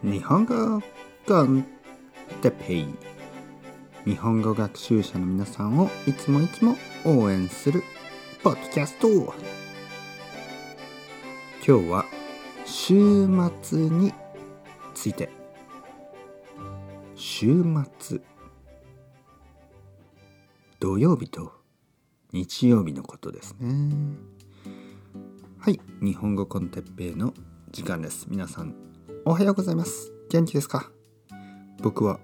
日本語コンテペイ。日本語学習者の皆さんをいつもいつも応援するポッドキャスト。今日は週末について。週末土曜日と日曜日のことですね。はい日本語コンテッペイの時間です。皆さんおはようございます。元気ですか？僕は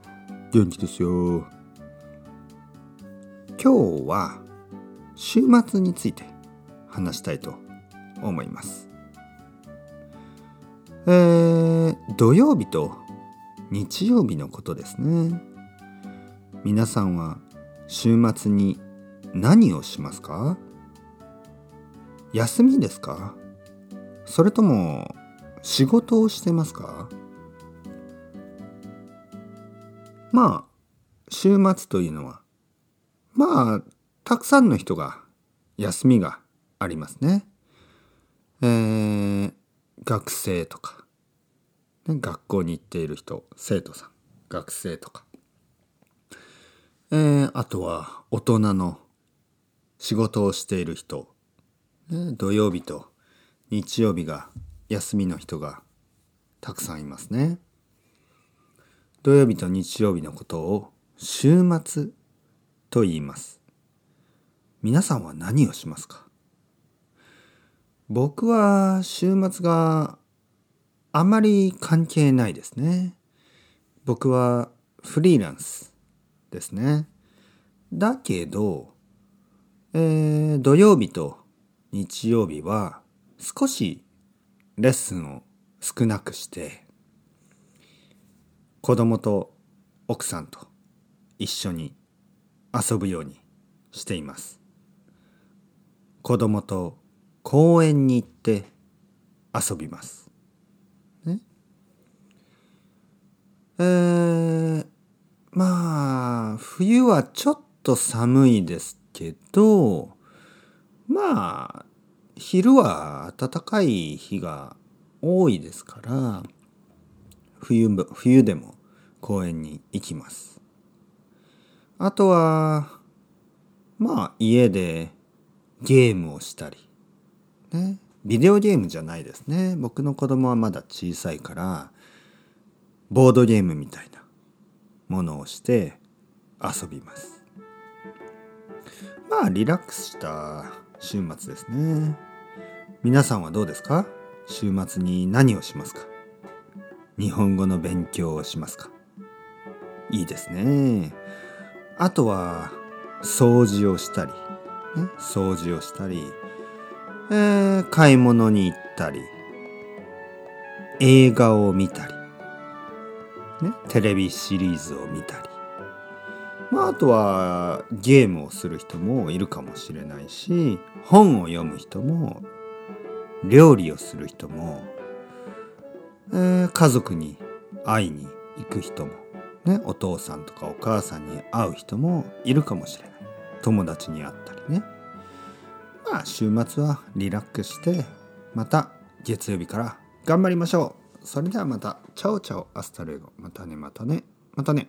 元気ですよ。今日は週末について話したいと思います。えー、土曜日と日曜日のことですね。皆さんは週末に何をしますか？休みですか？それとも仕事をしてますか？まあ週末というのはまあたくさんの人が休みがありますね。えー、学生とか、ね、学校に行っている人生徒さん学生とか、えー、あとは大人の仕事をしている人、ね、土曜日と日曜日が休みの人がたくさんいますね。土曜日と日曜日のことを週末と言います。皆さんは何をしますか？僕は週末があまり関係ないですね。僕はフリーランスですね。だけど、えー、土曜日と日曜日は少しレッスンを少なくして子供と奥さんと一緒に遊ぶようにしています。子供と公園に行って遊びます。ね？えー、まあ冬はちょっと寒いですけどまあ昼は暖かい日が多いですから冬冬でも公園に行きます。あとはまあ家でゲームをしたりねビデオゲームじゃないですね。僕の子供はまだ小さいからボードゲームみたいなものをして遊びます。まあリラックスした週末ですね。皆さんはどうですか？週末に何をしますか？日本語の勉強をしますか？いいですね。あとは掃除をしたり、ね、掃除をしたり、えー、買い物に行ったり映画を見たり、ね、テレビシリーズを見たり。まあ、あとはゲームをする人もいるかもしれないし本を読む人も料理をする人も、えー、家族に会いに行く人も、ね、お父さんとかお母さんに会う人もいるかもしれない。友達に会ったりね。まあ週末はリラックスしてまた月曜日から頑張りましょう。それではまた。 Chao chao。Hasta luego。またねまたね。またね。